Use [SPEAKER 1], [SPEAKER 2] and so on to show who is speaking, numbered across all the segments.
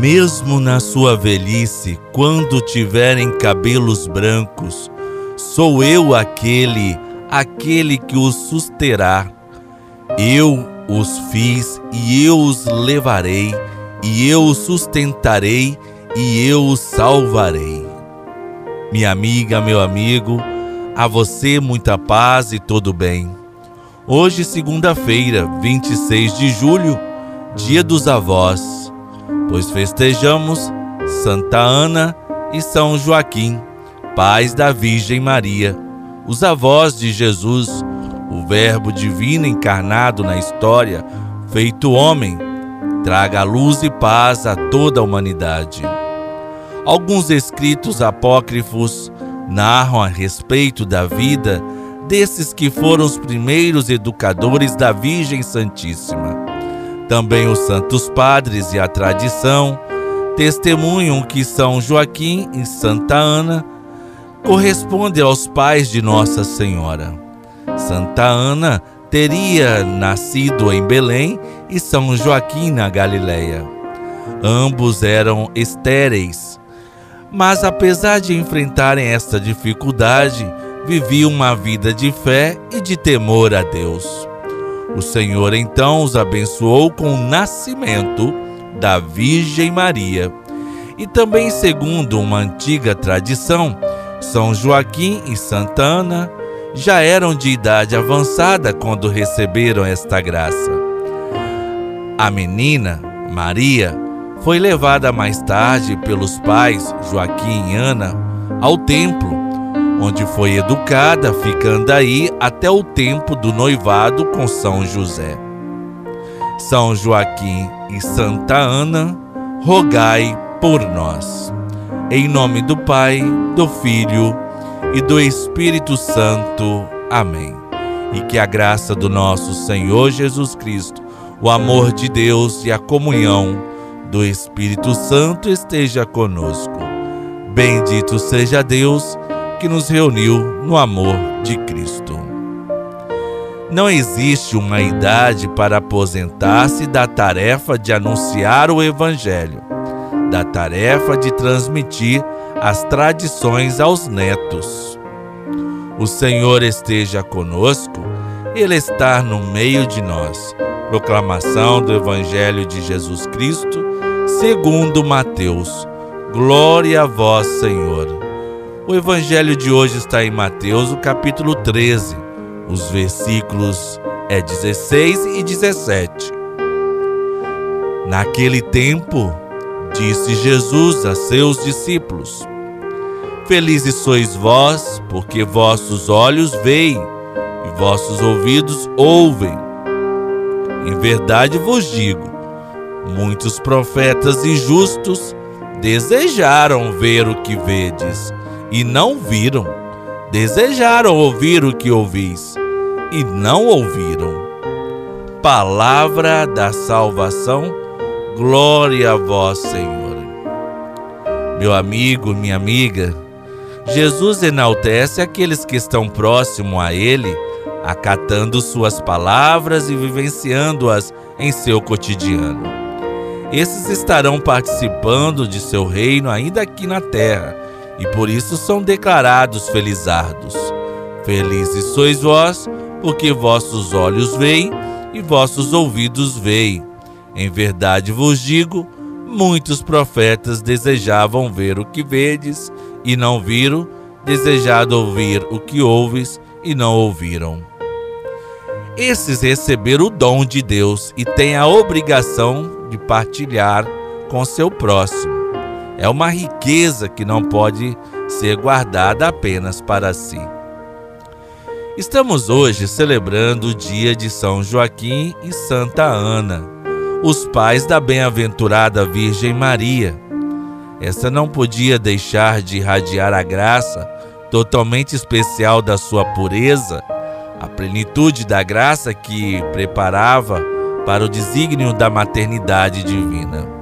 [SPEAKER 1] Mesmo na sua velhice, quando tiverem cabelos brancos, sou eu aquele, aquele que os susterá. Eu os fiz e eu os levarei, e eu os sustentarei e eu os salvarei. Minha amiga, meu amigo, a você muita paz e todo bem. Hoje, segunda-feira, 26 de julho, dia dos avós, pois festejamos Santa Ana e São Joaquim, pais da Virgem Maria, os avós de Jesus, o Verbo divino encarnado na história, feito homem, traga luz e paz a toda a humanidade. Alguns escritos apócrifos narram a respeito da vida desses que foram os primeiros educadores da Virgem Santíssima. Também os santos padres e a tradição testemunham que São Joaquim e Santa Ana correspondem aos pais de Nossa Senhora. Santa Ana teria nascido em Belém e São Joaquim na Galileia. Ambos eram estéreis, mas apesar de enfrentarem esta dificuldade, vivia uma vida de fé e de temor a Deus. O Senhor então os abençoou com o nascimento da Virgem Maria. E também, segundo uma antiga tradição, São Joaquim e Santa Ana já eram de idade avançada quando receberam esta graça. A menina, Maria, foi levada mais tarde pelos pais Joaquim e Ana ao templo onde foi educada, ficando aí até o tempo do noivado com São José. São Joaquim e Santa Ana, rogai por nós. Em nome do Pai, do Filho e do Espírito Santo. Amém. E que a graça do nosso Senhor Jesus Cristo, o amor de Deus e a comunhão do Espírito Santo esteja conosco. Bendito seja Deus que nos reuniu no amor de Cristo. Não existe uma idade para aposentar-se da tarefa de anunciar o Evangelho, da tarefa de transmitir as tradições aos netos. O Senhor esteja conosco, Ele está no meio de nós. Proclamação do Evangelho de Jesus Cristo, segundo Mateus. Glória a vós, Senhor. O evangelho de hoje está em Mateus, o capítulo 13, os versículos é 16 e 17. Naquele tempo, disse Jesus a seus discípulos: Felizes sois vós, porque vossos olhos veem e vossos ouvidos ouvem. Em verdade vos digo, muitos profetas e justos desejaram ver o que vedes e não viram. Desejaram ouvir o que ouvis e não ouviram. Palavra da salvação, glória a vós, Senhor. Meu amigo, minha amiga, Jesus enaltece aqueles que estão próximo a Ele, acatando Suas palavras e vivenciando-as em seu cotidiano. Esses estarão participando de seu reino ainda aqui na terra e por isso são declarados felizardos. Felizes sois vós, porque vossos olhos veem e vossos ouvidos veem. Em verdade vos digo, muitos profetas desejavam ver o que vedes e não viram, desejado ouvir o que ouves e não ouviram. Esses receberam o dom de Deus e têm a obrigação de partilhar com seu próximo é uma riqueza que não pode ser guardada apenas para si. Estamos hoje celebrando o dia de São Joaquim e Santa Ana, os pais da bem-aventurada Virgem Maria. Essa não podia deixar de irradiar a graça totalmente especial da sua pureza, a plenitude da graça que preparava para o desígnio da maternidade divina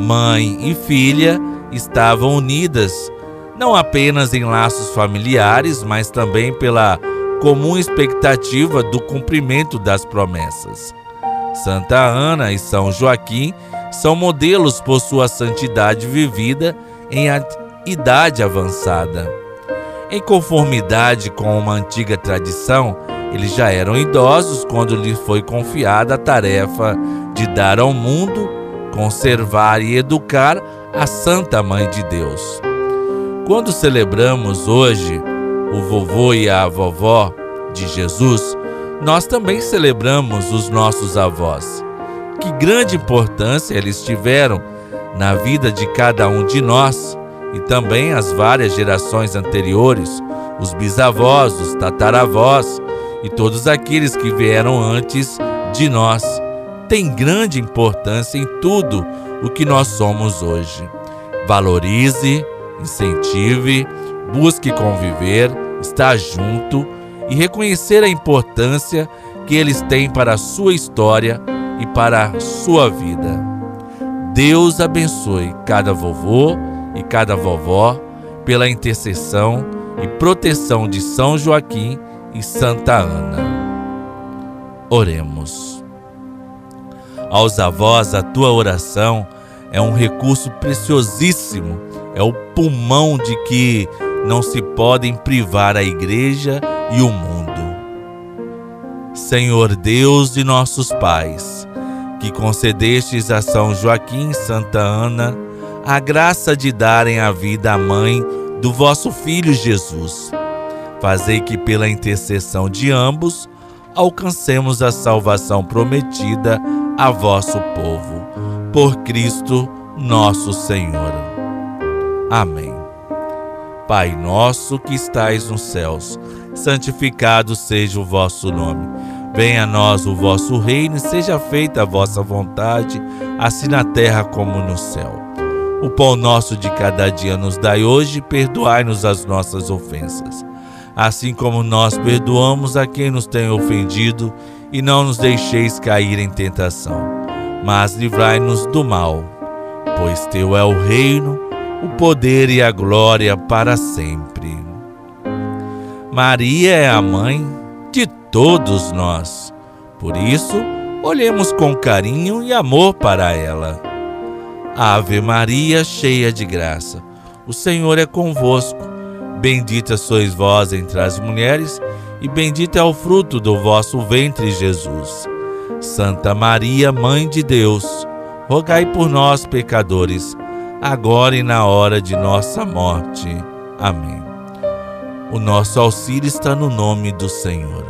[SPEAKER 1] mãe e filha estavam unidas, não apenas em laços familiares, mas também pela comum expectativa do cumprimento das promessas. Santa Ana e São Joaquim são modelos por sua santidade vivida em idade avançada. Em conformidade com uma antiga tradição, eles já eram idosos quando lhes foi confiada a tarefa de dar ao mundo, conservar e educar a Santa Mãe de Deus. Quando celebramos hoje o vovô e a vovó de Jesus, nós também celebramos os nossos avós. Que grande importância eles tiveram na vida de cada um de nós e também as várias gerações anteriores, os bisavós, os tataravós e todos aqueles que vieram antes de nós. Tem grande importância em tudo o que nós somos hoje. Valorize, incentive, busque conviver, estar junto e reconhecer a importância que eles têm para a sua história e para a sua vida. Deus abençoe cada vovô e cada vovó pela intercessão e proteção de São Joaquim e Santa Ana. Oremos. Aos avós, a tua oração é um recurso preciosíssimo, é o pulmão de que não se podem privar a igreja e o mundo. Senhor Deus de nossos pais, que concedestes a São Joaquim e Santa Ana a graça de darem a vida à mãe do vosso Filho Jesus. Fazei que, pela intercessão de ambos, alcancemos a salvação prometida a vosso povo. Por Cristo nosso Senhor. Amém. Pai nosso que estais nos céus, santificado seja o vosso nome. Venha a nós o vosso reino e seja feita a vossa vontade, assim na terra como no céu. O pão nosso de cada dia nos dai hoje, e perdoai-nos as nossas ofensas, assim como nós perdoamos a quem nos tem ofendido, e não nos deixeis cair em tentação, mas livrai-nos do mal, pois teu é o reino, o poder e a glória para sempre. Maria é a mãe de todos nós. Por isso, olhemos com carinho e amor para ela. Ave Maria, cheia de graça, o Senhor é convosco. Bendita sois vós entre as mulheres, e bendito é o fruto do vosso ventre, Jesus. Santa Maria, Mãe de Deus, rogai por nós, pecadores, agora e na hora de nossa morte. Amém. O nosso auxílio está no nome do Senhor.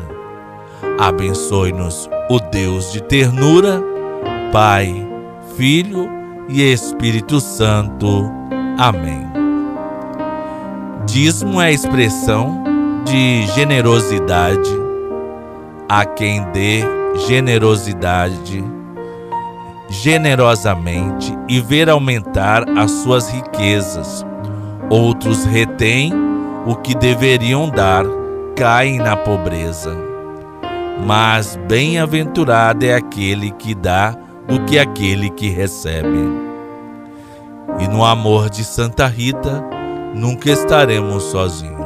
[SPEAKER 1] Abençoe-nos o Deus de ternura, Pai, Filho e Espírito Santo. Amém. Dízimo é a expressão de generosidade a quem dê generosidade generosamente e ver aumentar as suas riquezas. Outros retêm o que deveriam dar, caem na pobreza. Mas bem-aventurado é aquele que dá do que aquele que recebe. E no amor de Santa Rita, nunca estaremos sozinhos.